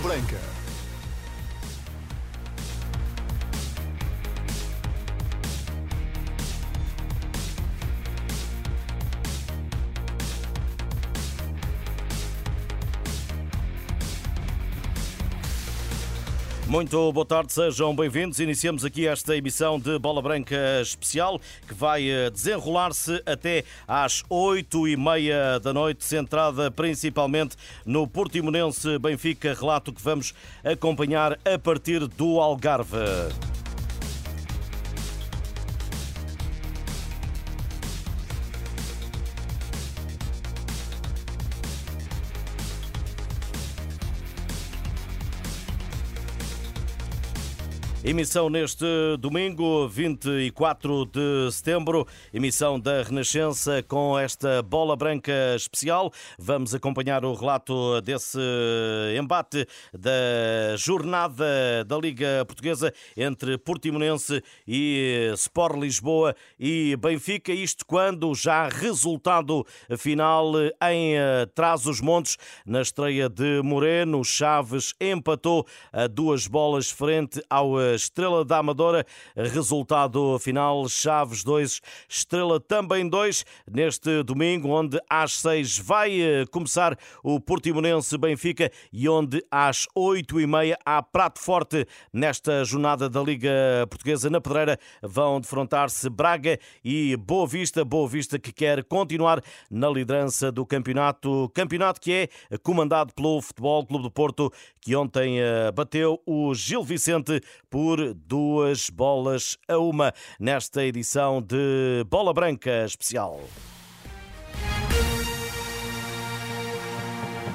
Branca. Muito boa tarde, sejam bem-vindos. Iniciamos aqui esta emissão de Bola Branca especial que vai eh, desenrolar-se até às oito e meia da noite, centrada principalmente no Portimonense Benfica, relato que vamos acompanhar a partir do Algarve. Emissão neste domingo, 24 de setembro, emissão da Renascença com esta bola branca especial. Vamos acompanhar o relato desse embate da jornada da Liga Portuguesa entre Portimonense e Sport Lisboa e Benfica. Isto quando já resultado final em Trás-os-Montes, na estreia de Moreno, Chaves empatou a duas bolas frente ao Estrela da Amadora. Resultado final: Chaves 2, Estrela também 2. Neste domingo, onde às 6 vai eh, começar o Portimonense Benfica e onde às 8 e meia há prato forte nesta jornada da Liga Portuguesa. Na Pedreira vão defrontar-se Braga e Boa Vista. Boa Vista que quer continuar na liderança do campeonato. Campeonato que é comandado pelo Futebol Clube do Porto, que ontem eh, bateu o Gil Vicente por duas bolas a uma nesta edição de Bola Branca Especial.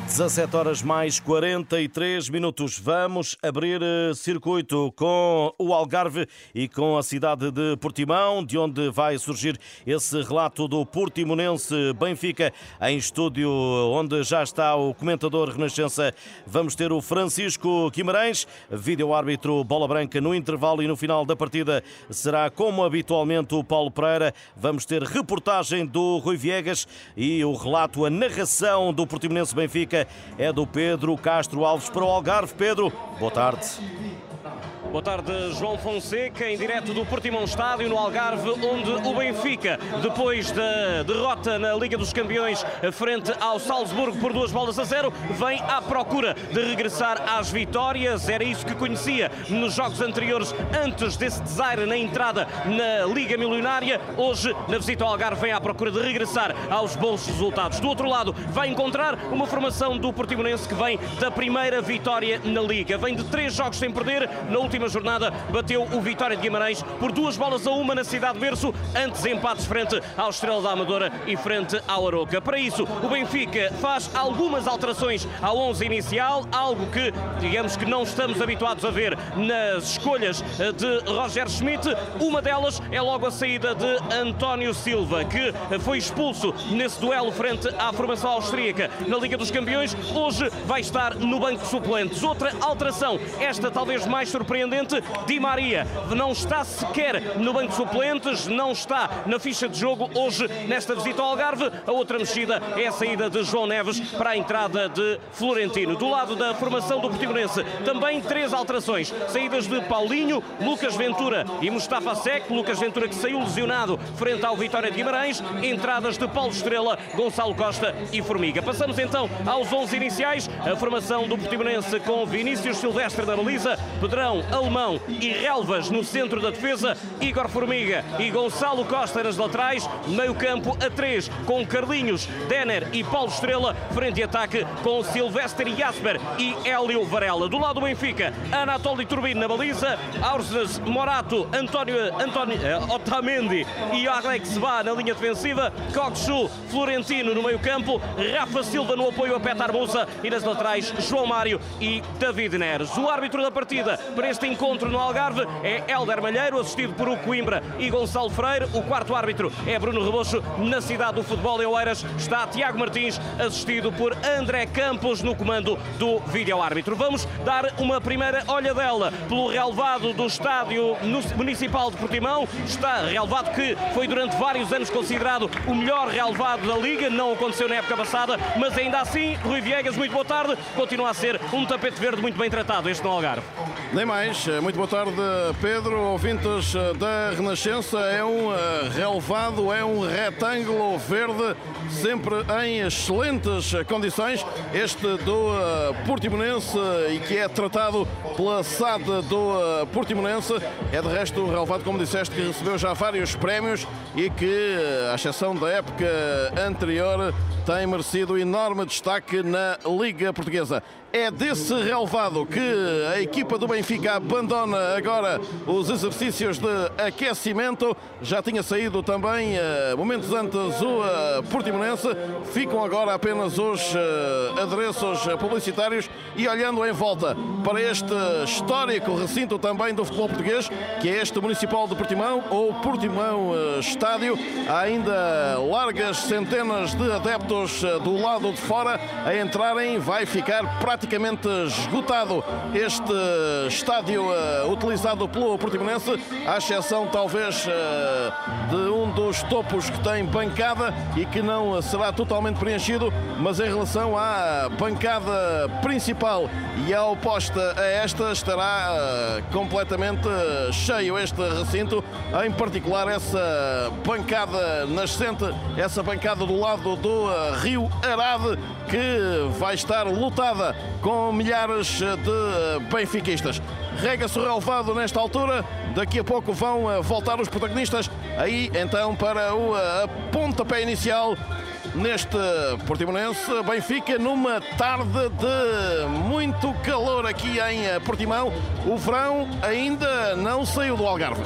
17 horas mais 43 minutos. Vamos abrir eh, circuito com o Algarve e com a cidade de Portimão, de onde vai surgir esse relato do Portimonense Benfica em estúdio, onde já está o comentador Renascença. Vamos ter o Francisco Guimarães, vídeo-árbitro Bola Branca no intervalo e no final da partida será como habitualmente o Paulo Pereira. Vamos ter reportagem do Rui Viegas e o relato, a narração do Portimonense Benfica é do Pedro Castro Alves para o Algarve. Pedro, boa tarde. Boa tarde, João Fonseca, em direto do Portimão Estádio, no Algarve, onde o Benfica, depois da derrota na Liga dos Campeões frente ao Salzburgo por duas bolas a zero, vem à procura de regressar às vitórias. Era isso que conhecia nos jogos anteriores, antes desse desaire na entrada na Liga Milionária. Hoje, na visita ao Algarve, vem à procura de regressar aos bons resultados. Do outro lado, vai encontrar uma formação do Portimonense que vem da primeira vitória na Liga. Vem de três jogos sem perder, na última última jornada bateu o Vitória de Guimarães por duas bolas a uma na cidade de Berço, antes empates frente ao Estrela da Amadora e frente ao Aroca. Para isso, o Benfica faz algumas alterações ao 11 inicial, algo que, digamos que não estamos habituados a ver nas escolhas eh, de Roger Schmidt. Uma delas é logo a saída de António Silva, que foi expulso nesse duelo frente à formação austríaca na Liga dos Campeões. Hoje vai estar no banco de suplentes. Outra alteração, esta talvez mais surpreendente Di Maria não está sequer no banco de suplentes, não está na ficha de jogo hoje nesta visita ao Algarve. A outra mexida é a saída de João Neves para a entrada de Florentino. Do lado da formação do Portimonense, também três alterações. Saídas de Paulinho, Lucas Ventura e Mustafa Sec. Lucas Ventura que saiu lesionado frente ao Vitória de Guimarães. Entradas de Paulo Estrela, Gonçalo Costa e Formiga. Passamos então aos 11 iniciais. A formação do Portimonense com Vinícius Silvestre na baliza, Pedrão, Alemão e Relvas no centro da defesa, Igor Formiga e Gonçalo Costa nas laterais, meio campo a três com Carlinhos, Denner e Paulo Estrela, frente e ataque com Silvestre Jasper e Hélio Varela. Do lado do Benfica, Anatoly Turbin na baliza, Aursnes, Morato, António, António uh, Otamendi e Alex Vá na linha defensiva, Coxu, Florentino no meio campo, Rafa Silva no apoio a Petar Musa. E nas laterais João Mário e David Neres. O árbitro da partida para este encontro no Algarve é Helder Malheiro, assistido por o Coimbra e Gonçalo Freire. O quarto árbitro é Bruno Rebocho. Na cidade do futebol em Oeiras está Tiago Martins, assistido por André Campos no comando do vídeo-árbitro. Vamos dar uma primeira olhadela pelo relevado do estádio municipal de Portimão. Está relevado que foi durante vários anos considerado o melhor relevado da Liga. Não aconteceu na época passada, mas ainda assim, Rui Viegas, muito boa tarde. Continua a ser um tapete verde muito bem tratado este no Algarve. Nem mais. Muito boa tarde, Pedro. Ouvintes da Renascença. É um eh, relevado, é um retângulo verde, sempre em excelentes condições. Este do eh, Portimonense e que é tratado pela SAD do eh, Portimonense. É de resto relevado, como disseste, que recebeu já vários prémios e que, à exceção da época anterior, tem merecido enorme destaque na Liga Portuguesa. É desse relevado que a equipa do Benfica abandona agora os exercícios de aquecimento. Já tinha saído também, eh, momentos antes, o eh, Portimonense. Ficam agora apenas os eh, adereços publicitários e olhando em volta para este histórico recinto também do futebol português, que é este Municipal de Portimão, ou Portimão Estádio. Há ainda largas centenas de adeptos do lado de fora a entrarem. Vai ficar praticamente praticamente esgotado este estádio uh, utilizado pelo Portimonense, à exceção talvez uh, de um dos topos que tem bancada e que não será totalmente preenchido, mas em relação à bancada principal e à oposta a esta estará uh, completamente cheio este recinto, em particular essa bancada nascente, essa bancada do lado do Rio Arade que vai estar lotada com milhares de benfiquistas. Rega-se o relevado nesta altura, daqui a pouco vão eh, voltar os protagonistas, aí então para o eh, pontapé inicial neste Portimonense. Benfica numa tarde de muito calor aqui em eh, Portimão. O verão ainda não saiu do Algarve.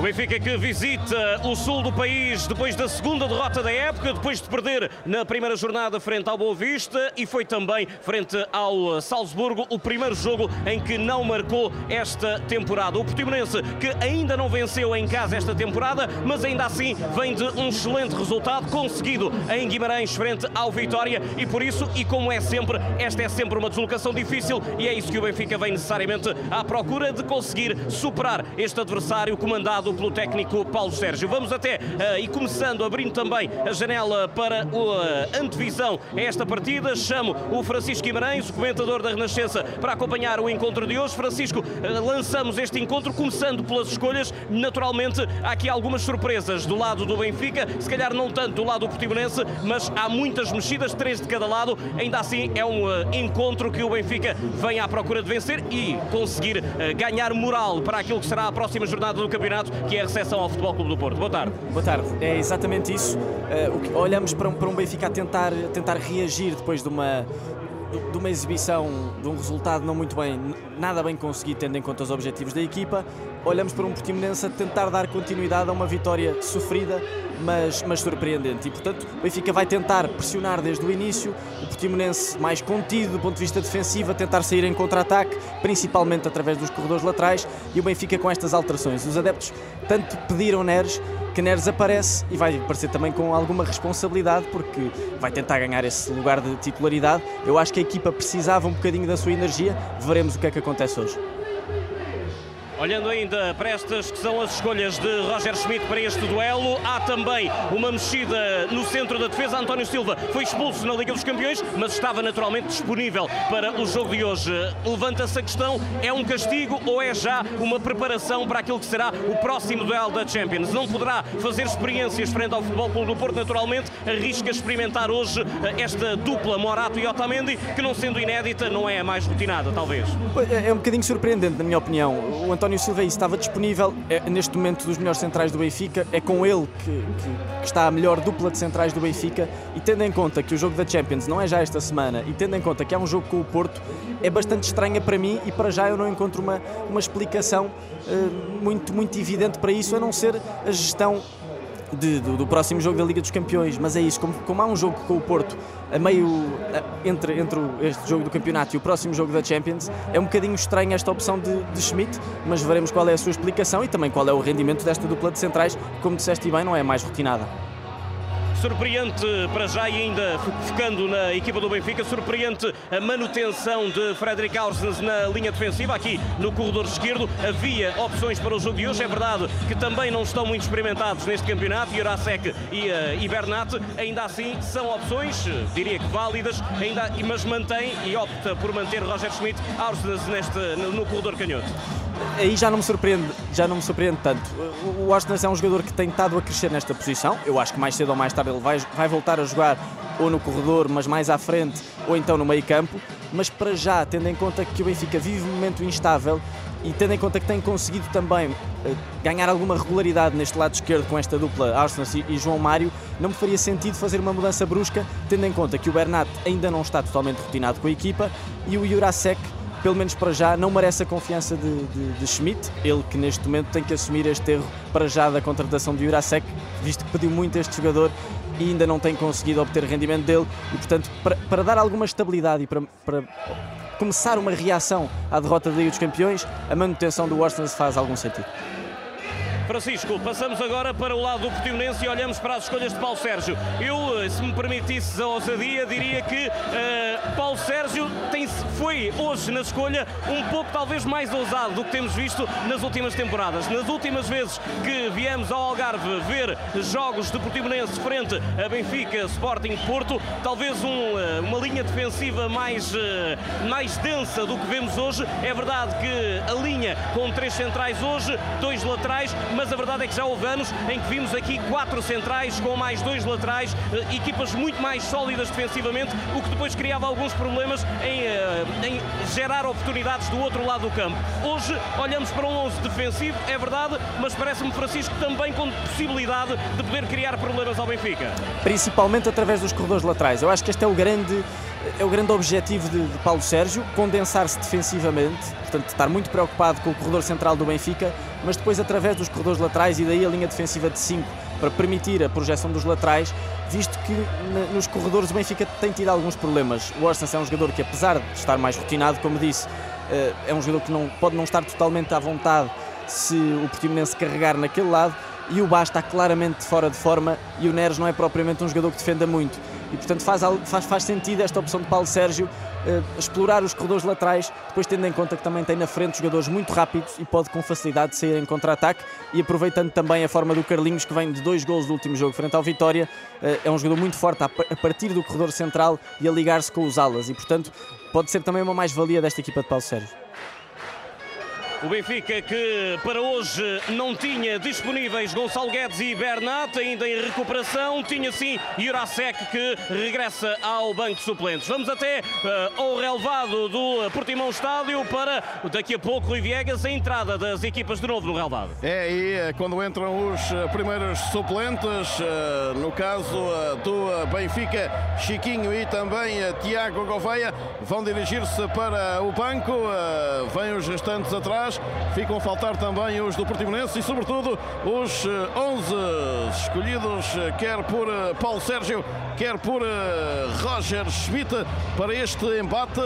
O Benfica que visita o sul do país depois da segunda derrota da época, depois de perder na primeira jornada frente ao Boa Vista e foi também frente ao Salzburgo o primeiro jogo em que não marcou esta temporada. O Portimonense que ainda não venceu em casa esta temporada, mas ainda assim vem de um excelente resultado conseguido em Guimarães frente ao Vitória e por isso, e como é sempre, esta é sempre uma deslocação difícil e é isso que o Benfica vem necessariamente à procura de conseguir superar este adversário comandado pelo técnico Paulo Sérgio. Vamos até uh, e começando, abrindo também a janela para a uh, antevisão a esta partida, chamo o Francisco Guimarães, o comentador da Renascença, para acompanhar o encontro de hoje. Francisco, uh, lançamos este encontro começando pelas escolhas. Naturalmente, há aqui algumas surpresas do lado do Benfica, se calhar não tanto do lado do Portimonense, mas há muitas mexidas, três de cada lado. Ainda assim, é um uh, encontro que o Benfica vem à procura de vencer e conseguir ganhar moral para aquilo que será a próxima jornada do campeonato que é a recepção ao Futebol Clube do Porto. Boa tarde. Boa tarde. É exatamente isso. Uh, olhamos para um, para um Benfica a tentar, tentar reagir depois de uma, de uma exibição, de um resultado não muito bem, nada bem conseguido tendo em conta os objetivos da equipa, olhamos para um Portimonense a tentar dar continuidade a uma vitória sofrida, mas, mas surpreendente. E, portanto, o Benfica vai tentar pressionar desde o início, o Portimonense mais contido do ponto de vista defensivo, a tentar sair em contra-ataque, principalmente através dos corredores laterais, e o Benfica com estas alterações. Os adeptos tanto pediram Neres que Neres aparece e vai aparecer também com alguma responsabilidade porque vai tentar ganhar esse lugar de titularidade. Eu acho que a equipa precisava um bocadinho da sua energia, veremos o que é que acontece hoje. Olhando ainda para estas que são as escolhas de Roger Schmidt para este duelo, há também uma mexida no centro da defesa. António Silva foi expulso na Liga dos Campeões, mas estava naturalmente disponível para o jogo de hoje. Levanta-se a questão: é um castigo ou é já uma preparação para aquilo que será o próximo duelo da Champions? Não poderá fazer experiências frente ao Futebol Clube do Porto, naturalmente, arrisca experimentar hoje esta dupla Morato e Otamendi, que não sendo inédita, não é a mais rotinada, talvez. É um bocadinho surpreendente, na minha opinião. O António António Silva estava disponível é, neste momento dos melhores centrais do Benfica, é com ele que, que, que, está a melhor dupla de centrais do Benfica. E tendo em conta que o jogo da Champions não é já esta semana e tendo em conta que há um jogo com o Porto, é bastante estranha para mim e para já eu não encontro uma, uma explicação uh, muito, muito evidente para isso, a não ser a gestão de, do, do, próximo jogo da Liga dos Campeões, mas é isso, como, como há um jogo com o Porto a meio, entre, entre este jogo do campeonato e o próximo jogo da Champions, é um bocadinho estranha esta opção de, de Schmidt, mas veremos qual é a sua explicação e também qual é o rendimento desta dupla de centrais, como disseste bem, não é mais rotinada. Surpreente para já e ainda focando na equipa do Benfica, surpreente a manutenção de Frederic Aursens na linha defensiva, aqui no corredor esquerdo. Havia opções para o jogo de hoje, é verdade que também não estão muito experimentados neste campeonato, Jurasek e, uh, ainda assim são opções, diria que válidas, ainda, mas mantém e opta por manter Roger Schmidt Aursens neste, no corredor canhoto aí já não me surpreende, já não me surpreende tanto. O Washington é um jogador que tem estado a crescer nesta posição. Eu acho que mais cedo ou mais tarde ele vai, vai voltar a jogar ou no corredor, mas mais à frente, ou então no meio campo. Mas para já, tendo em conta que o Benfica vive um momento instável e tendo em conta que tem conseguido também eh, ganhar alguma regularidade neste lado esquerdo com esta dupla Arsenal e João Mário, não me faria sentido fazer uma mudança brusca, tendo em conta que o Bernat ainda não está totalmente rotinado com a equipa e o Jurasek pelo menos para já, não merece a confiança de, de, de, Schmidt, ele que neste momento tem que assumir este erro para já da contratação de Jurasek, visto que pediu muito este jogador e ainda não tem conseguido obter rendimento dele e, portanto, para, para dar alguma estabilidade e para, para começar uma reação à derrota da Liga dos Campeões, a manutenção do Arsenal faz algum sentido. Francisco, passamos agora para o lado do Portimonense e olhamos para as escolhas de Paulo Sérgio. Eu, eh, se me permitisse a ousadia, diria que uh, Paulo Sérgio tem, foi hoje na escolha um pouco talvez mais ousado do que temos visto nas últimas temporadas. Nas últimas vezes que viemos ao Algarve ver jogos de Portimonense frente a Benfica, Sporting Porto, talvez um, eh, uma linha defensiva mais, mais densa do que vemos hoje. É verdade que a linha com três centrais hoje, dois laterais, mas a verdade é que já houve anos em que vimos aqui quatro centrais com mais dois laterais, eh, equipas muito mais sólidas defensivamente, o que depois criava alguns problemas em, eh, em gerar oportunidades do outro lado do campo. Hoje olhamos para um 11 defensivo, é verdade, mas parece-me Francisco também com possibilidade de poder criar problemas ao Benfica. Principalmente através dos corredores laterais. Eu acho que este é o grande é o grande objetivo de, de Paulo Sérgio, condensar-se defensivamente, portanto estar muito preocupado com o corredor central do Benfica, mas depois através dos corredores laterais e daí a linha defensiva de 5 para permitir a projeção dos laterais, visto que nos corredores do Benfica tem tido alguns problemas. O Orsens é um jogador que apesar de estar mais rotinado, como disse, eh, é um jogador que não, pode não estar totalmente à vontade se o Portimonense carregar naquele lado, e o Bá está claramente fora de forma e o Neres não é propriamente um jogador que defenda muito e portanto faz, faz, faz sentido esta opção de Paulo Sérgio uh, explorar os corredores laterais, depois tendo em conta que também tem na frente jogadores muito rápidos e pode com facilidade sair em contra-ataque e aproveitando também a forma do Carlinhos que vem de dois gols do último jogo frente ao Vitória, uh, é um jogador muito forte a, a partir do corredor central e a ligar-se com os alas e portanto pode ser também uma mais-valia desta equipa de Paulo Sérgio. O Benfica que para hoje não tinha disponíveis Gonçalo Guedes e Bernat, ainda em recuperação, tinha sim Jurasek que regressa ao banco de suplentes. Vamos até uh, ao relevado do Portimão Estádio para daqui a pouco Rui Viegas, a entrada das equipas de novo no relevado. É aí é quando entram os eh, primeiros suplentes, uh, no caso uh, do Benfica, Chiquinho e também Tiago Gouveia, vão dirigir-se para o banco, vêm os restantes atrás atrás. Ficam a faltar também os do Portimonense e, sobretudo, os 11 eh, escolhidos, eh, quer por eh, Paulo Sérgio, quer por Roger Schmidt, para este embate,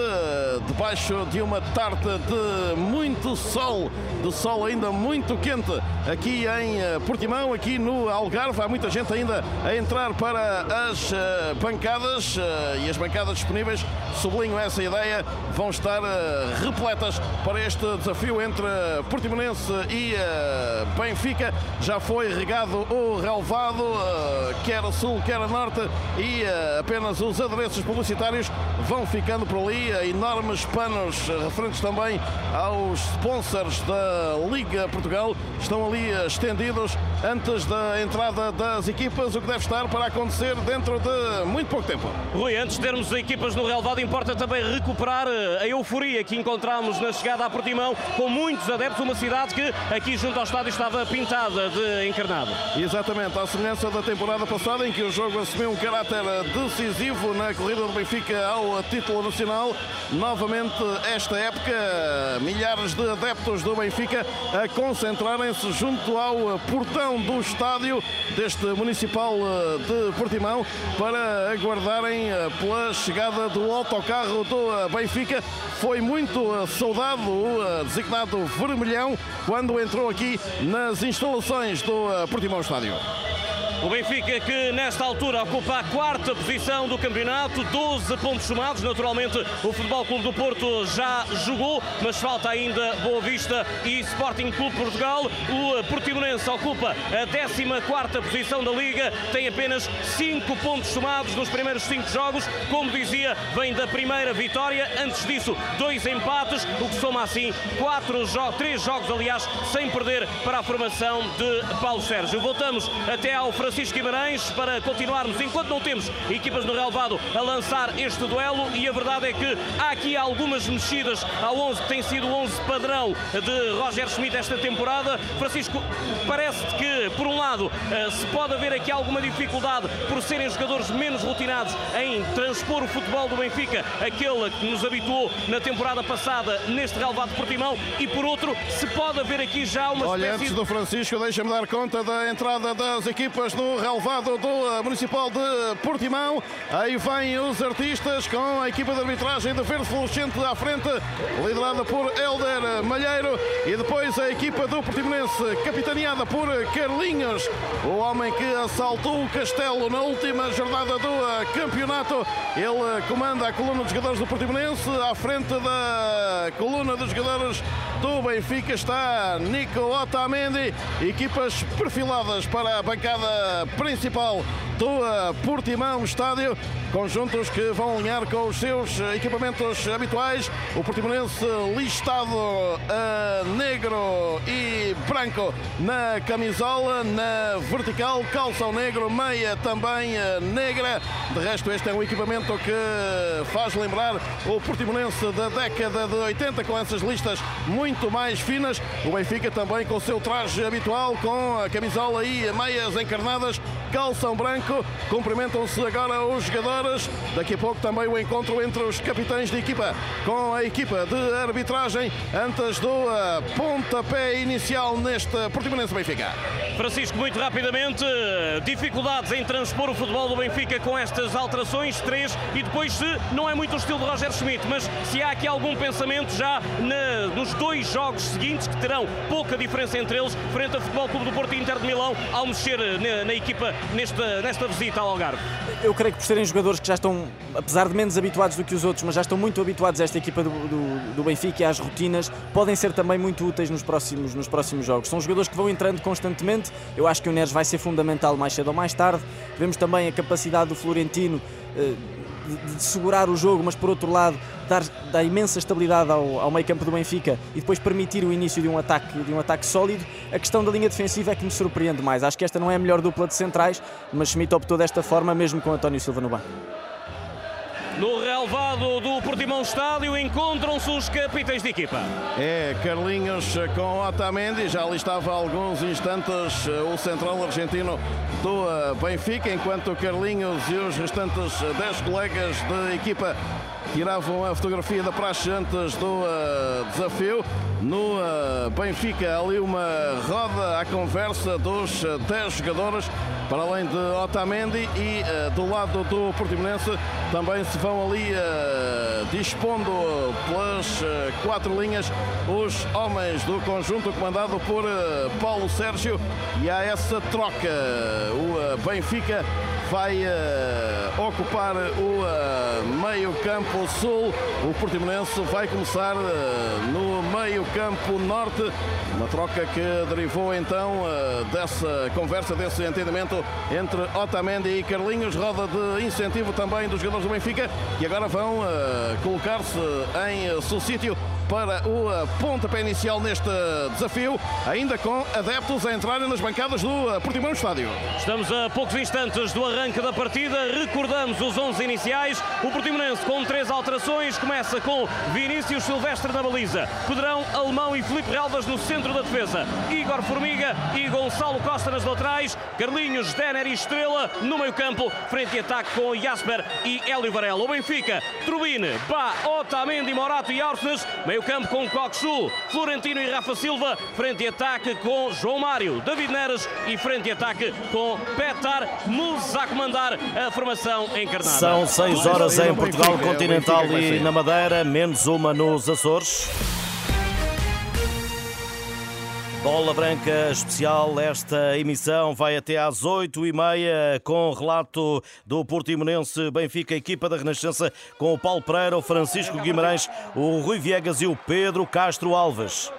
debaixo de uma tarde de muito sol, de sol ainda muito quente, aqui em Portimão, aqui no Algarve. Há muita gente ainda a entrar para as bancadas e as bancadas disponíveis, sublinho essa ideia, vão estar repletas para este desafio entre Portimonense e Benfica. Já foi regado o relevado, uh, quer a sul, quer a norte, e apenas os adereços publicitários vão ficando por ali. Enormes panos referentes também aos sponsors da Liga Portugal estão ali estendidos antes da entrada das equipas, o que deve estar para acontecer dentro de muito pouco tempo. Rui, antes de termos equipas no relevado, importa também recuperar a euforia que encontramos na chegada a Portimão, com muitos adeptos, uma cidade que aqui junto ao estádio estava pintada de encarnado. Exatamente, à semelhança da temporada passada, em que o jogo assumiu um caráter decisivo na corrida do Benfica ao título nacional, novamente esta época, milhares de adeptos do Benfica a concentrarem-se junto ao portão do estádio deste Municipal de Portimão para aguardarem pela chegada do autocarro do Benfica. Foi muito saudado o designado vermelhão quando entrou aqui nas instalações do Portimão Estádio. O Benfica que nesta altura ocupa a quarta posição do campeonato, 12 pontos somados. Naturalmente o Futebol Clube do Porto já jogou, mas falta ainda Boa Vista e Sporting Clube Portugal. O Portimonense ocupa a 14 posição da Liga, tem apenas 5 pontos somados nos primeiros 5 jogos. Como dizia, vem da primeira vitória. Antes disso, dois empates, o que soma assim 4 jogos, 3 jogos, aliás, sem perder para a formação de Paulo Sérgio. Voltamos até ao Francisco Francisco Guimarães para continuarmos, enquanto não temos equipas no relevado a lançar este duelo e a verdade é que há aqui algumas mexidas ao 11 que tem sido o 11 padrão de Roger Schmidt esta temporada. Francisco, parece que, por um lado, eh, se pode haver aqui alguma dificuldade por serem jogadores menos rotinados em transpor o futebol do Benfica, aquele que nos habituou na temporada passada neste relevado Portimão, e por outro, se pode haver aqui já uma Olha, espécie antes do Francisco, deixa-me dar conta da entrada das equipas no relevado do eh, Municipal de Portimão. Aí vêm os artistas com a equipa de arbitragem de verde fluorescente à frente, liderada por Helder Malheiro. E depois a equipa do Portimonense, capitaneada por Carlinhos, o homem que assaltou o Castelo na última jornada do eh, campeonato. Ele comanda a coluna dos jogadores do Portimonense. À frente da coluna dos jogadores do Benfica está Nico Otamendi. Equipas perfiladas para a bancada principal do Portimão Estádio. Conjuntos que vão alinhar com os seus equipamentos habituais. O Portimonense listado a negro e branco na camisola, na vertical, calção negro, meia também negra. De resto, este é um equipamento que faz lembrar o Portimonense da década de 80, com essas listas muito mais finas. O Benfica também com o seu traje habitual, com a camisola e meias encarnadas calção branco. Cumprimentam-se agora os jogadores. Daqui a pouco também o encontro entre os capitães de equipa com a equipa de arbitragem antes do uh, pontapé inicial neste Portimonense Benfica. Francisco, muito rapidamente, dificuldades em transpor o futebol do Benfica com estas alterações, três, e depois se não é muito o estilo de Roger Schmidt, mas se há aqui algum pensamento já na, nos dois jogos seguintes que terão pouca diferença entre eles, frente ao Futebol Clube do Porto e Inter de Milão, ao mexer na, equipa nesta, nesta visita ao Algarve? Eu creio que por serem jogadores que já estão, apesar de menos habituados do que os outros, mas já estão muito habituados a esta equipa do, do, do Benfica e às rotinas, podem ser também muito úteis nos próximos, nos próximos jogos. São jogadores que vão entrando constantemente. Eu acho que o Neres vai ser fundamental mais cedo ou mais tarde. Vemos também a capacidade do Florentino. De, de, segurar o jogo, mas por outro lado dar, dar imensa estabilidade ao, ao meio campo do Benfica e depois permitir o início de um ataque de um ataque sólido. A questão da linha defensiva é que me surpreende mais. Acho que esta não é a melhor dupla de centrais, mas Schmidt optou desta forma mesmo com António Silva no banco. No relevado do Portimão Estádio encontram-se os capitães de equipa. É Carlinhos com Otamendi, já ali estava há alguns instantes eh, o central argentino do Benfica, enquanto Carlinhos e os restantes 10 colegas de equipa tiravam a fotografia da praxe antes do uh, desafio. No uh, Benfica, ali uma roda à conversa dos uh, 10 jogadores, para além de Otamendi e uh, do lado do Portimonense também se vão ali dispondo pelas quatro linhas os homens do conjunto comandado por Paulo Sérgio e há essa troca. O Benfica vai ocupar o meio campo sul. O Portimonense vai começar no meio campo norte. Uma troca que derivou então dessa conversa, desse entendimento entre Otamendi e Carlinhos. Roda de incentivo também dos jogadores do Benfica, que agora vão colocar-se em seu sítio para o pontapé inicial neste desafio, ainda com adeptos a entrarem nas bancadas do Portimão Estádio. Estamos a poucos instantes do arranque da partida. Recordamos os 11 iniciais. O Portimonense com três alterações. Começa com Vinícius Silvestre na baliza, Pedrão, Alemão e Felipe Relvas no centro da defesa. Igor Formiga e Gonçalo Costa nas laterais. Carlinhos, Denner e Estrela no meio campo. Frente e ataque com Jasper e Hélio Varela. O Benfica, Trubine, Bá, Otamendi, Morato e Arsnes. Meio campo com Coxu, Florentino e Rafa Silva. Frente e ataque com João Mário, David Neres e frente e ataque com Petar Musa a comandar a formação encarnada. São 6 horas em Portugal continental e na Madeira, menos uma nos Açores. Bola Branca Especial, esta emissão vai até às 8h30 com relato do Portimonense Benfica, equipa da Renascença, com o Paulo Pereira, o Francisco Guimarães, o Rui Viegas e o Pedro Castro Alves.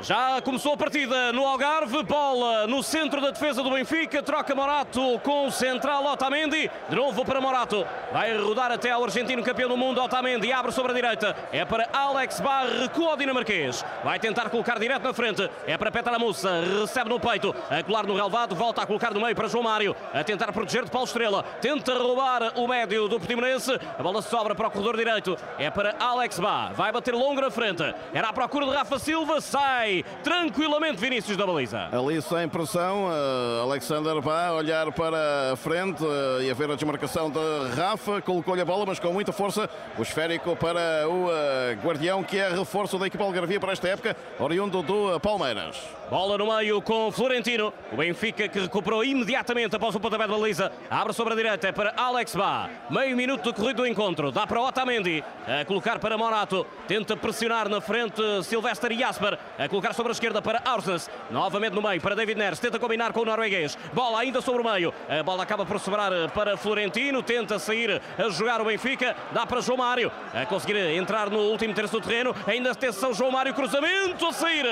Já começou a partida no Algarve, bola no centro da defesa do Benfica, troca Morato com o central Otamendi, de novo para Morato, vai rodar até ao argentino campeão do mundo Otamendi, abre sobre a direita, é para Alex Barr, recua o dinamarquês, vai tentar colocar direto na frente, é para Petra Mussa, recebe no peito, a colar no relvado, volta a colocar no meio para João Mário, a tentar proteger de Paulo Estrela, tenta roubar o médio do Portimonense, a bola sobra para o corredor direito, é para Alex Barr, vai bater longo na frente, era à procura de Rafa Silva, sai tranquilamente Vinícius da baliza. Ali sem pressão, uh, Alexander vai olhar para a frente uh, e a ver a desmarcação de Rafa, colocou-lhe a bola, mas com muita força, o esférico para o uh, Guardião, que é reforço da equipa Algarvia para esta época, oriundo do Palmeiras. Bola no meio com Florentino. O Benfica que recuperou imediatamente após o pontapé de baliza. Abre sobre a direita para Alex Bá. Meio minuto de corrido do encontro. Dá para Otamendi. A colocar para Morato. Tenta pressionar na frente Silvestre Jasper. A colocar sobre a esquerda para Arsens. Novamente no meio para David Neres. Tenta combinar com o norueguês. Bola ainda sobre o meio. A bola acaba por sobrar para Florentino. Tenta sair a jogar o Benfica. Dá para João Mário. A conseguir entrar no último terço do terreno. Ainda atenção João Mário. Cruzamento a sair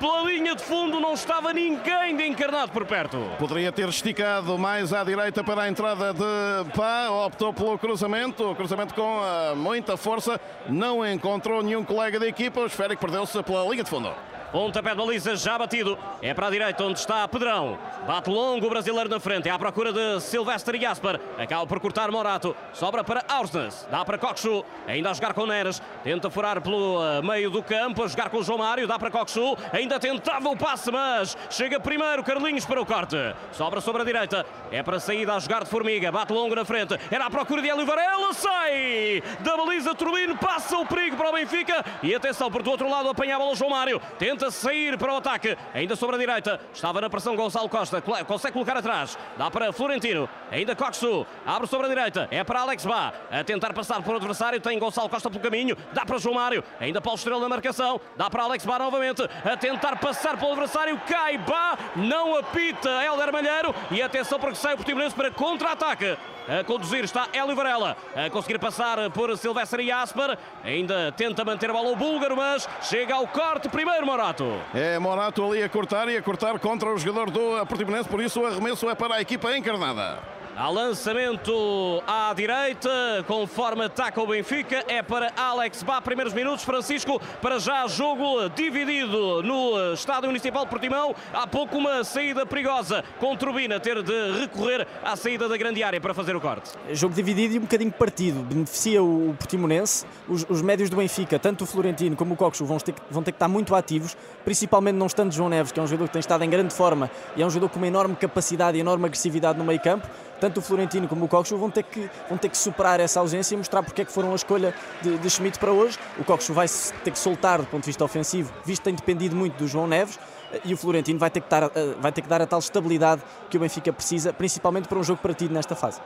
pela linha de fundo não estava ninguém de encarnado por perto. Poderia ter esticado mais à direita para a entrada de Pá, optou pelo cruzamento, o cruzamento com uh, muita força, não encontrou nenhum colega da equipa, o esférico perdeu-se pela linha de fundo. Pontapé de baliza já batido. É para a direita onde está Pedrão. Bate longo o brasileiro na frente. É à procura de Silvestre Jasper. Acaba por cortar Morato. Sobra para Aursnes. Dá para Coxu. Ainda a jogar com Neres. Tenta furar pelo uh, meio do campo. A jogar com o João Mário. Dá para Coxu. Ainda tentava o passe, mas chega primeiro Carlinhos para o corte. Sobra sobre a direita. É para saída a jogar de Formiga. Bate longo na frente. Era à procura de Hélio Varela. Sai da baliza Turbino. Passa o perigo para o Benfica. E atenção, por do outro lado apanha a bola João Mário. Tenta tenta sair para o ataque, ainda sobre a direita, estava na pressão Gonçalo Costa, consegue colocar atrás, dá para Florentino, ainda Coxu, abre sobre a direita, é para Alex Bá, a tentar passar por adversário, tem Gonçalo Costa pelo caminho, dá para João Mário, ainda Paulo Estrela na marcação, dá para Alex Bá novamente, a tentar passar pelo adversário, cai Bá, não apita Helder Malheiro, e atenção porque sai o Portimonense para contra-ataque. A conduzir está Hélio Varela. A conseguir passar por Silvestre e Asper. Ainda tenta manter a bola o búlgaro, mas chega ao corte primeiro Morato. É Morato ali a cortar e a cortar contra o jogador do Portimonense. Por isso o arremesso é para a equipa encarnada. Há lançamento à direita, conforme ataca o Benfica, é para Alex Bá, primeiros minutos, Francisco, para já jogo dividido no Estádio Municipal de Portimão, há pouco uma saída perigosa, com Turbina ter de recorrer à saída da grande área para fazer o corte. Jogo dividido e um bocadinho partido, beneficia o Portimonense, os, os médios do Benfica, tanto o Florentino como o Coxo vão ter, vão ter que estar muito ativos, principalmente não estando João Neves, que é um jogador que tem estado em grande forma e é um jogador com uma enorme capacidade e enorme agressividade no meio campo, tanto o Florentino como o Coxo vão ter que, vão ter que superar essa ausência e mostrar porque é que foram a escolha de, de Schmidt para hoje. O Coxo vai ter que soltar do ponto de vista ofensivo, visto que tem dependido muito do João Neves, e o Florentino vai ter, que dar, eh, vai ter que dar a tal estabilidade que o Benfica precisa, principalmente para um jogo partido nesta fase.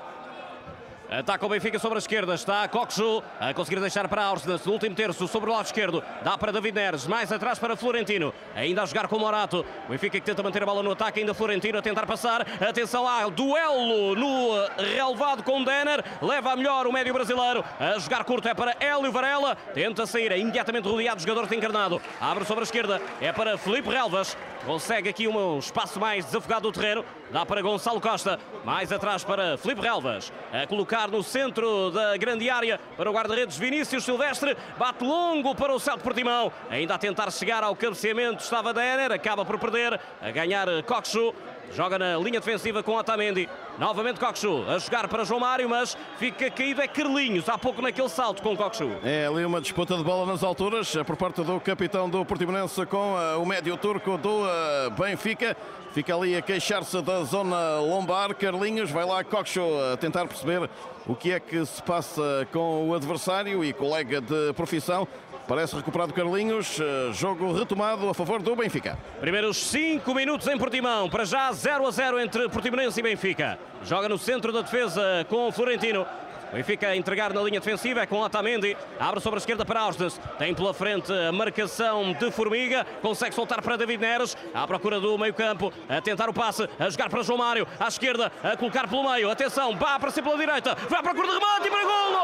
Ataca o Benfica sobre a esquerda. Está Coxo a conseguir deixar para Aursnes. No último terço, sobre o lado esquerdo. Dá para David Neres. Mais atrás para Florentino. Ainda a jogar com o Morato. O Benfica que tenta manter a bola no ataque. Ainda Florentino a tentar passar. Atenção ao duelo no relevado com Denner. Leva a melhor o médio brasileiro. A jogar curto é para Hélio Varela. Tenta sair. É imediatamente rodeado o jogador de encarnado. Abre sobre a esquerda. É para Felipe Relvas. Consegue aqui um espaço mais desafogado do terreno. Dá para Gonçalo Costa. Mais atrás para Felipe Relvas. A colocar no centro da grande área para o guarda-redes Vinícius Silvestre. Bate longo para o Celto Portimão. Ainda a tentar chegar ao cabeceamento estava Denner. Acaba por perder. A ganhar Coxo. Joga na linha defensiva com Otamendi. Novamente Coxu a jogar para João Mário, mas fica caído é Carlinhos. Há pouco naquele salto com Coxu. É ali uma disputa de bola nas alturas por parte do capitão do Portimonense com uh, o médio turco do uh, Benfica. Fica ali a queixar-se da zona lombar. Carlinhos vai lá Coxo a tentar perceber o que é que se passa com o adversário e colega de profissão. Parece recuperado Carlinhos. Uh, jogo retomado a favor do Benfica. Primeiros 5 minutos em Portimão. Para já 0 a 0 entre Portimonense e Benfica. Joga no centro da defesa com o Florentino. Benfica a entregar na linha defensiva é com Otamendi. Abre sobre a esquerda para Ausnes. Tem pela frente a marcação de Formiga. Consegue soltar para David Neres. À procura do meio campo. A tentar o passe. A jogar para João Mário. À esquerda. A colocar pelo meio. Atenção. Vá para si pela direita. Vai à procura de remate e para golo!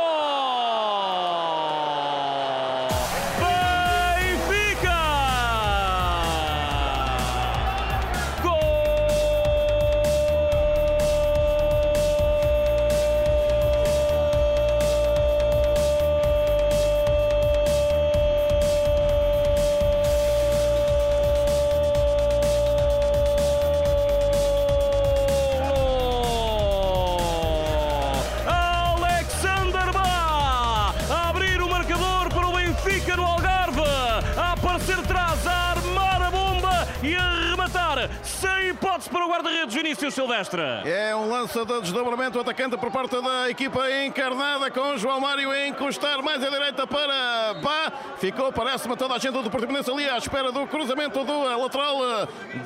Vinícius Silvestre. É um lance de desdobramento atacante por parte da equipa encarnada com João Mário a encostar mais à direita para Bá. Ficou, parece-me, toda a gente do Portimonense ali à espera do cruzamento do lateral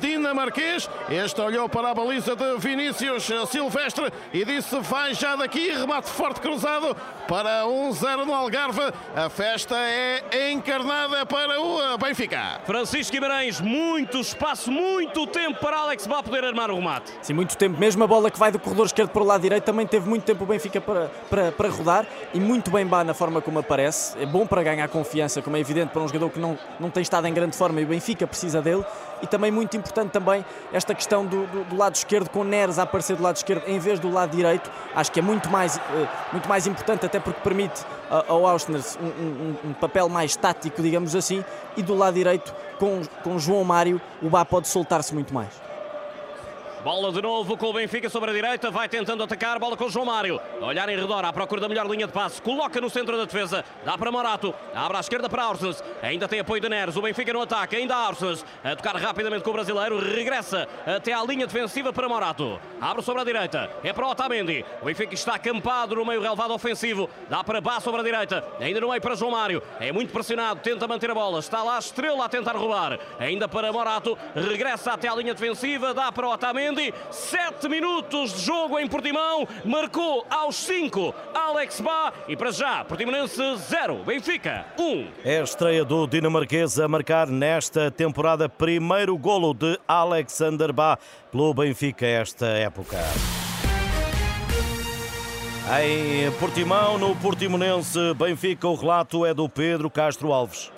dinamarquês. Este olhou para a baliza de Vinícius Silvestre e disse vai já daqui, remate forte cruzado para 1-0 no Algarve. A festa é encarnada para o Benfica. Francisco Guimarães, muito espaço, muito tempo para Alex Bá poder armar o remate. Sim, muito tempo. Mesmo a bola que vai do corredor esquerdo para o lado direito também teve muito tempo o Benfica para, para, para rodar e muito bem Bá na forma como aparece. É bom para ganhar confiança, como é evidente para um jogador que não, não tem estado em grande forma e o Benfica precisa dele. E também muito importante também esta questão do, do, do lado esquerdo, com Neres a aparecer do lado esquerdo em vez do lado direito. Acho que é muito mais, eh, muito mais importante, até porque permite ao Ausners um, um, um papel mais tático, digamos assim, e do lado direito, com, com João Mário, o Bá pode soltar-se muito mais. Bola de novo com o Benfica sobre a direita, vai tentando atacar, bola com o João Mário. olhar em redor, à procura da melhor linha de passe, coloca no centro da defesa, dá para Morato, abre à esquerda para Arsens, ainda tem apoio de Neres, o Benfica no ataque, ainda Arsens, a tocar rapidamente com o brasileiro, regressa até à linha defensiva para Morato. Abre sobre a direita, é para Otamendi. O Benfica está acampado no meio relevado ofensivo, dá para Bá sobre a direita, ainda no meio para João Mário, é muito pressionado, tenta manter a bola, está lá a Estrela a tentar roubar, ainda para Morato, regressa até à linha defensiva, dá para Otamendi. Mendy. Sete minutos de jogo em Portimão. Marcou aos cinco Alex Bá. E para já, Portimonense 0, Benfica 1. Um. É a estreia do dinamarquês a marcar nesta temporada primeiro golo de Alexander Bá pelo Benfica esta época. Em Portimão, no Portimonense Benfica, o relato é do Pedro Castro Alves.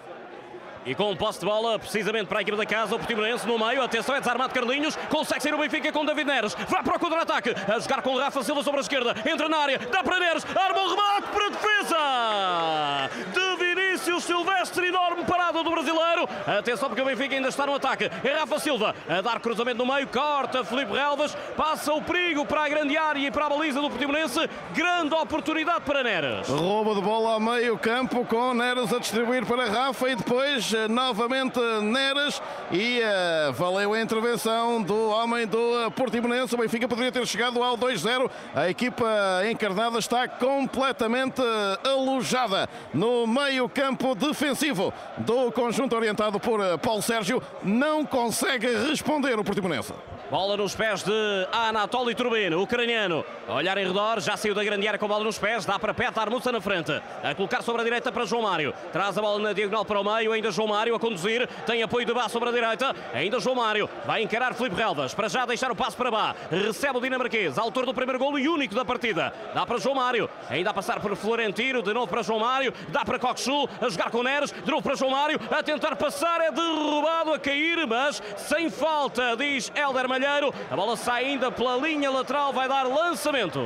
E com um posse de bola, precisamente para a equipe da casa, o Portimonense no meio. Atenção, é desarmado Carlinhos. Consegue sair o Benfica com David Neres. Vai para o contra-ataque. A jogar com Rafa Silva sobre a esquerda. Entra na área. Dá para Neres. Arma o remate para a defesa. De Vinícius Silvestre. Enorme do brasileiro. Atenção porque o Benfica ainda está no ataque. É Rafa Silva a dar cruzamento no meio. Corta Felipe Relvas. Passa o perigo para a grande área e para a baliza do Portimonense. Grande oportunidade para Neres. Roubo de bola a meio campo com Neres a distribuir para Rafa e depois novamente Neres e uh, valeu a intervenção do homem do uh, Portimonense. O Benfica poderia ter chegado ao 2-0. A equipa encarnada está completamente alojada no meio campo defensivo do conjunto orientado por uh, Paulo Sérgio. Não consegue responder o Portimonense. Bola nos pés de Anatoly Turbino, ucraniano. A olhar em redor, já saiu da grande área com a bola nos pés. Dá para Petar Musa na frente. A colocar sobre a direita para João Mário. Traz a bola na diagonal para o meio. Ainda João Mário a conduzir. Tem apoio de Bá sobre a direita. Ainda João Mário. Vai encarar Felipe Relvas. Para já deixar o passo para Bá. Recebe o dinamarquês. Autor do primeiro golo e único da partida. Dá para João Mário. Ainda a passar por Florentino. De novo para João Mário. Dá para Coxu. A jogar com Neres. De novo para João Mário. A tentar passar. É derrubado a cair, mas sem falta, diz Helder Malheiro. A bola sai ainda pela linha lateral, vai dar lançamento.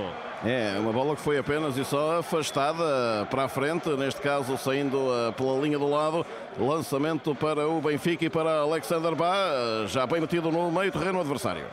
É, uma bola que foi apenas e só afastada para a frente, neste caso saindo uh, pela linha do lado. Lançamento para o Benfica e para Alexander Bá, já bem metido no meio terreno adversário.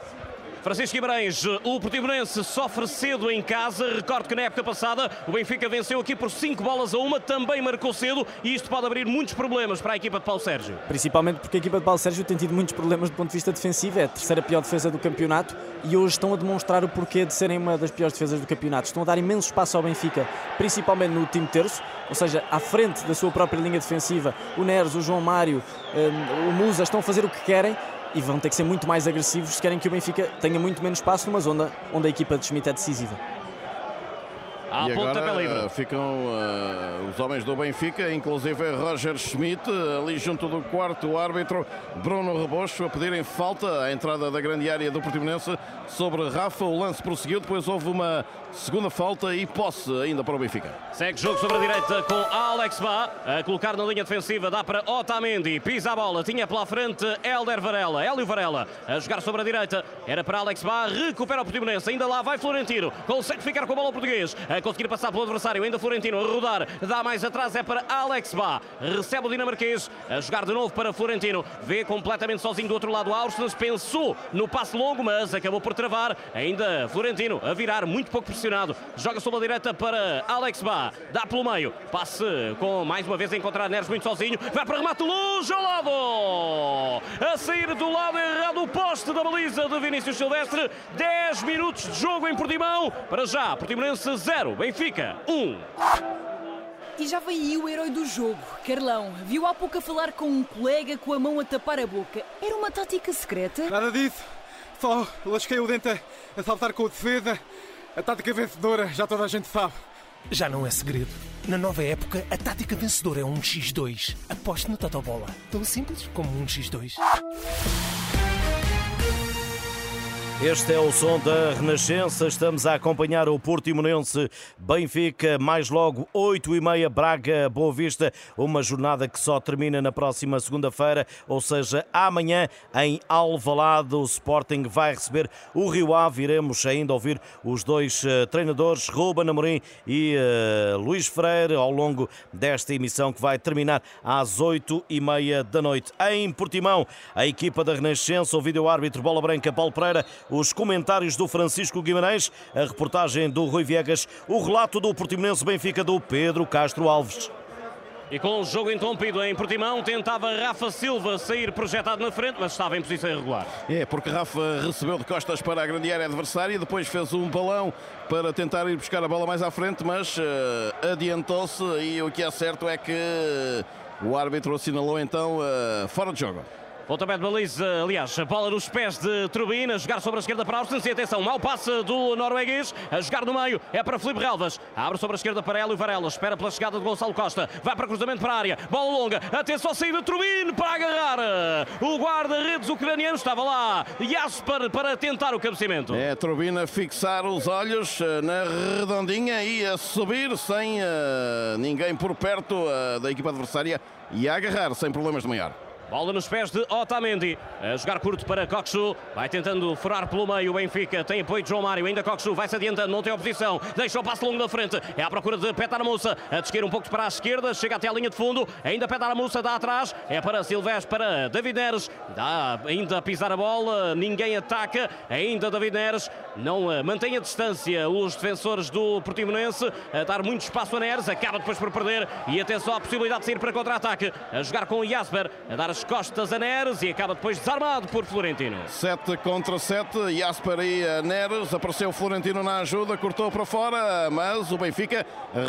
Francisco Guimarães, o Portimonense sofre cedo em casa. Recordo que na época passada o Benfica venceu aqui por 5 bolas a uma, também marcou cedo e isto pode abrir muitos problemas para a equipa de Paulo Sérgio. Principalmente porque a equipa de Paulo Sérgio tem tido muitos problemas do ponto de vista defensivo, é a terceira pior defesa do campeonato e hoje estão a demonstrar o porquê de serem uma das piores defesas do campeonato. Estão a dar imenso espaço ao Benfica, principalmente no último terço, ou seja, à frente da sua própria linha defensiva. O Neres, o João Mário, hum, o Musa estão a fazer o que querem e vão ter que ser muito mais agressivos se querem que o Benfica tenha muito menos espaço numa zona onde a equipa de Schmidt é decisiva. À e ponta agora livre. uh, ficam uh, os homens do Benfica, inclusive Roger Schmidt, ali junto do quarto árbitro Bruno Rebocho, a pedirem falta à entrada da grande área do Portimonense sobre Rafa. O lance prosseguiu, depois houve uma segunda falta e posse ainda para o Benfica. Segue jogo sobre a direita com Alex Bá a colocar na linha defensiva, dá para Otamendi, pisa a bola, tinha pela frente Helder Varela, Hélio Varela a jogar sobre a direita, era para Alex Bá, recupera o Portimonense, ainda lá vai Florentino, consegue ficar com a bola o português, a conseguir passar pelo adversário, ainda Florentino a rodar, dá mais atrás, é para Alex Bá, recebe o dinamarquês, a jogar de novo para Florentino, vê completamente sozinho do outro lado Austin, pensou no passe longo, mas acabou por travar, ainda Florentino a virar, muito pouco pressionado, joga sobre a direita para Alex Bá, dá pelo meio, passe com mais uma vez a encontrar Neres muito sozinho, vai para remate longe ao lado, a sair do lado errado o poste da baliza de Vinícius Silvestre, 10 minutos de jogo em Portimão, para já, Portimonense 0, Benfica 1. E já vem aí o herói do jogo, Carlão. Viu há pouco a falar com um colega com a mão a tapar a boca. Era uma tática secreta? Nada disso. Só lasquei o dente a, a saltar com a defesa. A tática vencedora, já toda a gente sabe. Já não é segredo. Na nova época, a tática vencedora é um X2. Aposte no Totobola. Tão simples como um X2. Este é o som da Renascença. Estamos a acompanhar o Portimonense Benfica, mais logo 8 e meia Braga Boa Vista. Uma jornada que só termina na próxima segunda-feira, ou seja, amanhã em Alvalade. O Sporting vai receber o Rio Ave. Iremos ainda ouvir os dois uh, treinadores, Ruben Amorim e uh, Luís Freire, ao longo desta emissão que vai terminar às 8 e meia da noite. Em Portimão, a equipa da Renascença, o vídeo-árbitro Bola Branca Paulo Pereira, os comentários do Francisco Guimarães, a reportagem do Rui Viegas, o relato do Portimonense Benfica do Pedro Castro Alves. E com o jogo interrompido em Portimão, tentava Rafa Silva sair projetado na frente, mas estava em posição irregular. É, porque Rafa recebeu de costas para a grande área adversária e depois fez um balão para tentar ir buscar a bola mais à frente, mas uh, adiantou-se e o que é certo é que o árbitro assinalou então uh, fora de jogo. Pontapé de baliza, aliás, a bola nos pés de Turbina, a jogar sobre a esquerda para Austin, e atenção, mau passe do norueguês, a jogar no meio, é para Felipe Relvas, abre sobre a esquerda para Hélio Varela, espera pela chegada de Gonçalo Costa, vai para cruzamento para a área, bola longa, atenção, saída de Turbine para agarrar, o guarda-redes ucraniano estava lá, Jasper para tentar o cabeceamento. É, Turbina fixar os olhos eh, na redondinha e a subir sem uh, ninguém por perto uh, da equipa adversária e a agarrar sem problemas de maior. Bola nos pés de Otamendi. A jogar curto para Coxu. Vai tentando furar pelo meio o Benfica. Tem apoio de João Mário. Ainda Coxu vai-se adiantando. Não tem oposição. Deixa o passo longo da frente. É à procura de Petaramussa. A desqueir um pouco para a esquerda. Chega até a linha de fundo. Ainda Petaramussa dá atrás. É para Silvestre, para David Neres. Dá ainda a pisar a bola. Ninguém ataca. Ainda David Neres. Não uh, mantém a distância os defensores do Portimonense. A dar muito espaço a Neres. Acaba depois por perder. E atenção à possibilidade de sair para contra-ataque. A jogar com o Jasper. A dar as costas a Neres e acaba depois desarmado por Florentino. 7 contra 7, Jasper e Neres, apareceu Florentino na ajuda, cortou para fora, mas o Benfica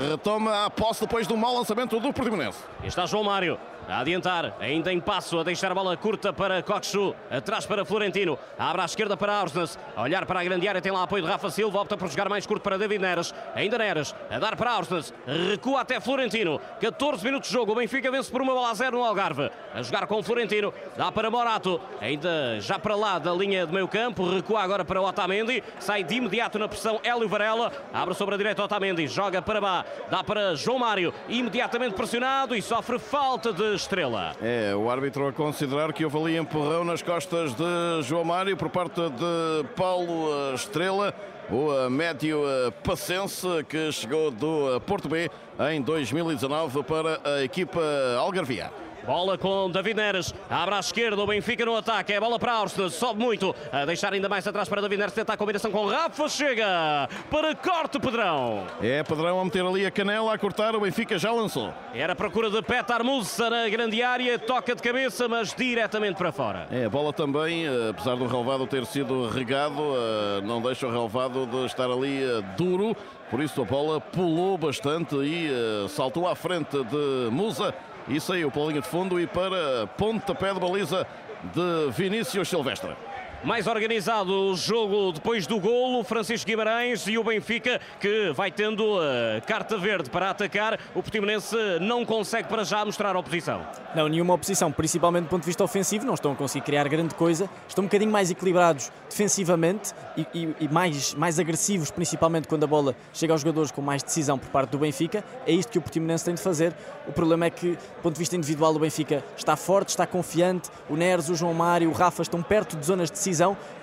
retoma a posse depois do mau lançamento do Portimonense. E está João Mário a adiantar, ainda em passo, a deixar a bola curta para Coxu, atrás para Florentino, abre à esquerda para Arsnes, a olhar para a grande área, tem lá apoio de Rafa Silva, opta por jogar mais curto para David Neres, ainda Neres, a dar para Arsnes, recua até Florentino, 14 minutos de jogo, o Benfica vence por uma bola a zero no Algarve, a jogar com Florentino, dá para Morato, ainda já para lá da linha de meio campo, recua agora para Otamendi, sai de imediato na pressão Hélio Varela, abre sobre a direita Otamendi, joga para Bá, dá para João Mário, imediatamente pressionado e sofre falta de Estrela. É, o árbitro a considerar que houve ali empurrão nas costas de João Mário por parte de Paulo Estrela, o médio pacense que chegou do Porto B em 2019 para a equipa algarvia. Bola com David Neres. Abre à esquerda. O Benfica no ataque. É bola para Arsenal. Sobe muito. A deixar ainda mais atrás para David Neres. Tentar a combinação com Rafa. Chega para corte Pedrão. É Pedrão a meter ali a canela a cortar. O Benfica já lançou. Era a procura de Petar Musa na grande área. Toca de cabeça, mas diretamente para fora. É, a bola também, eh, apesar do relevado ter sido regado, eh, não deixa o relevado de estar ali eh, duro. Por isso a bola pulou bastante e saltou à frente de Musa e saiu para a linha de fundo e para pontapé de baliza de Vinícius Silvestre. Mais organizado o jogo depois do golo, Francisco Guimarães e o Benfica que vai tendo a carta verde para atacar. O Portimonense não consegue para já mostrar oposição. Não, nenhuma oposição, principalmente do ponto de vista ofensivo, não estão a conseguir criar grande coisa. Estão um bocadinho mais equilibrados defensivamente e, e, e mais, mais agressivos, principalmente quando a bola chega aos jogadores com mais decisão por parte do Benfica. É isto que o Portimonense tem de fazer. O problema é que, do ponto de vista individual, o Benfica está forte, está confiante. O Neres, o João Mário, o Rafa estão perto de zonas de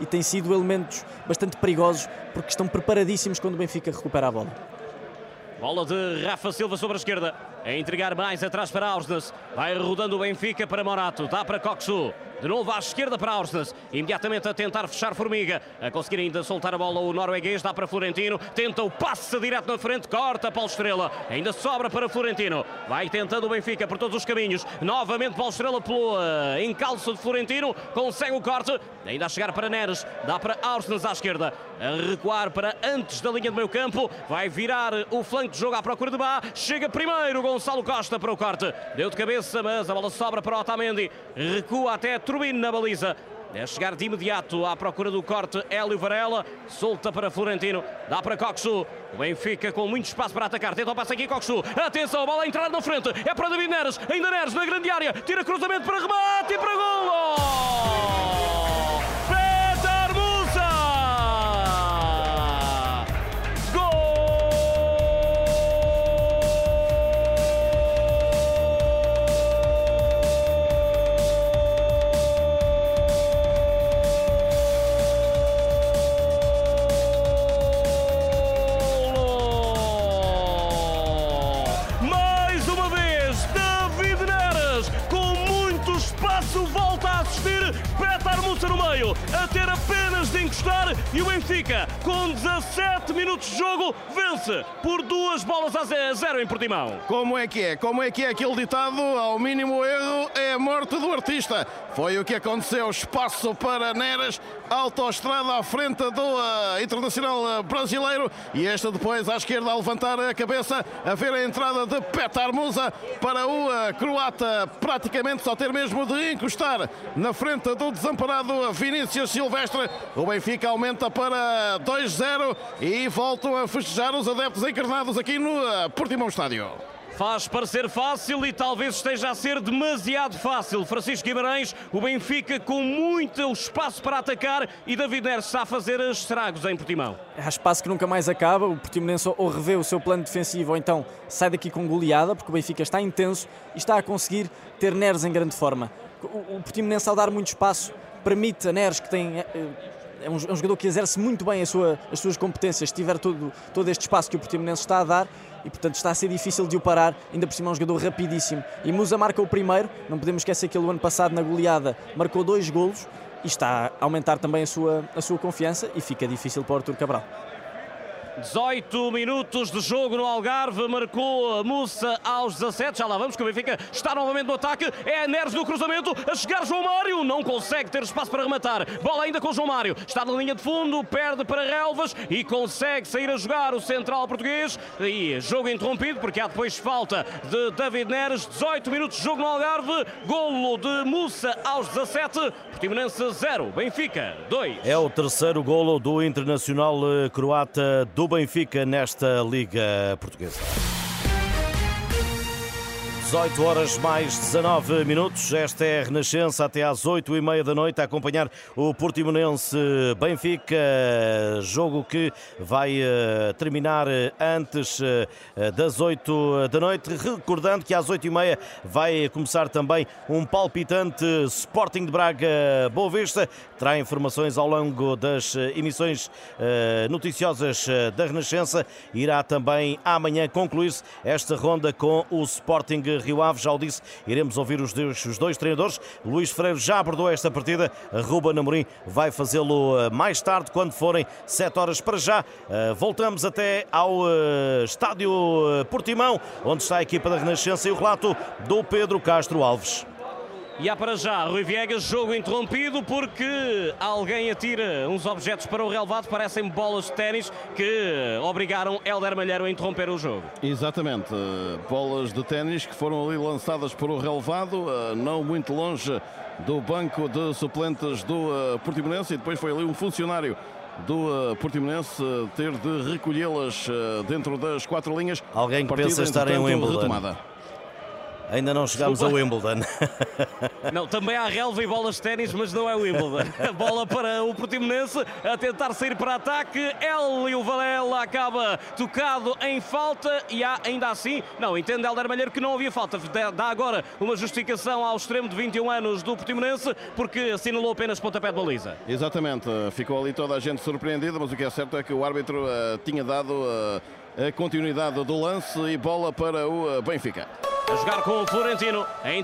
e têm sido elementos bastante perigosos porque estão preparadíssimos quando o Benfica recupera a bola. Bola de Rafa Silva sobre a esquerda. A entregar mais atrás para Ausnes. Vai rodando o Benfica para Morato. Dá para Coxu. De novo à esquerda para Ausnes. Imediatamente a tentar fechar Formiga. A conseguir ainda soltar a bola o norueguês. Dá para Florentino. Tenta o passe direto na frente. Corta Paulo Estrela. Ainda sobra para Florentino. Vai tentando o Benfica por todos os caminhos. Novamente Paulo Estrela pelo uh, encalço de Florentino. Consegue o corte. Ainda a chegar para Neres. Dá para Ausnes à esquerda. A recuar para antes da linha do meio campo. Vai virar o flanco de jogo à procura de Bá. Chega primeiro Gonçalo Costa para o corte. Deu de cabeça, mas a bola sobra para Otamendi. Recua até Turbino na baliza. É chegar de imediato à procura do corte Hélio Varela. Solta para Florentino. Dá para Coxu. O Benfica com muito espaço para atacar. Tenta o passe aqui Coxu. Atenção, a bola a entrar na frente. É para David Neres. Ainda Neres na grande área. Tira cruzamento para remate e para golo. A ter apenas de encostar e o Benfica, com 17 minutos de jogo, vence por duas bolas a zero em Portimão. Como é que é? Como é que é aquele ditado? Ao mínimo erro é a morte do artista. Foi o que aconteceu. Espaço para Neres, autoestrada à frente do uh, Internacional Brasileiro e esta depois à esquerda a levantar a cabeça, a ver a entrada de Petar Musa para o uh, croata, praticamente só ter mesmo de encostar na frente do desamparado Vinícius Silvestre. O Benfica aumenta para 2-0 e voltam a festejar os adeptos encarnados aqui no uh, Portimão Estádio. Faz parecer fácil e talvez esteja a ser demasiado fácil. Francisco Guimarães, o Benfica com muito espaço para atacar e David Neres está a fazer estragos em Portimão. Há espaço que nunca mais acaba. O Portimonense ou revê o seu plano defensivo ou então sai daqui com goleada, porque o Benfica está intenso e está a conseguir ter Neres em grande forma. O Portimonense, ao dar muito espaço, permite a Neres, que tem eh, é um, jogador que exerce muito bem sua, as suas competências, se tiver todo, todo este espaço que o Portimonense está a dar, e portanto está a ser difícil de o parar, ainda por cima é um jogador rapidíssimo. E Musa marca o primeiro, não podemos esquecer que ele o ano passado na goleada marcou dois golos e está a aumentar também a sua, a sua confiança e fica difícil para o Artur Cabral. 18 minutos de jogo no Algarve, marcou a Mussa aos 17. Já lá vamos, que o Benfica está novamente no ataque. É Neres no cruzamento, a chegar João Mário, não consegue ter espaço para rematar. Bola ainda com João Mário, está na linha de fundo, perde para Relvas e consegue sair a jogar o central português. E jogo interrompido, porque há depois falta de David Neres. 18 minutos de jogo no Algarve, golo de Mussa aos 17. Portimonense 0, Benfica 2. É o terceiro golo do Internacional eh, Croata do Benfica nesta Liga Portuguesa. 18 horas mais 19 minutos. Esta é a Renascença até às 8 e meia da noite a acompanhar o Portimonense Benfica. Jogo que vai uh, terminar antes uh, das 8 da noite. Recordando que às 8 e meia vai começar também um palpitante Sporting de Braga Boa Vista. Terá informações ao longo das emissões noticiosas da Renascença. Irá também amanhã concluir-se esta ronda com o Sporting Rio Ave, já o disse, iremos ouvir os dois, os dois treinadores. Luís Freire já abordou esta partida, Ruben Amorim vai fazê-lo eh, mais tarde, quando forem 7 horas para já. Eh, voltamos até ao estádio Portimão, onde está a equipa da Renascença e o relato do Pedro Castro Alves. E há para já, Rui Viegas, jogo interrompido porque alguém atira uns objetos para o relevado, parecem bolas de ténis que obrigaram Helder Malheiro a interromper o jogo. Exatamente, bolas de ténis que foram ali lançadas para o relevado, eh, não muito longe do banco de suplentes do eh, Portimonense e depois foi ali um funcionário do eh, Portimonense ter de recolhê-las dentro das quatro linhas. Alguém que pensa estar em Wimbledon. Retomada. Ainda não chegámos Desculpa. a Wimbledon. Não, também há relva e bolas de ténis, mas não é Wimbledon. A bola para o Portimonense a tentar sair para ataque. El o Valela acaba tocado em falta e há ainda assim, não, entende Helder Malheiro que não havia falta. Dá agora uma justificação ao extremo de 21 anos do Portimonense porque assinalou apenas pontapé de baliza. Exatamente, ficou ali toda a gente surpreendida, mas o que é certo é que o árbitro uh, tinha dado uh, a continuidade do lance e bola para o uh, Benfica. A jogar com o Florentino. Em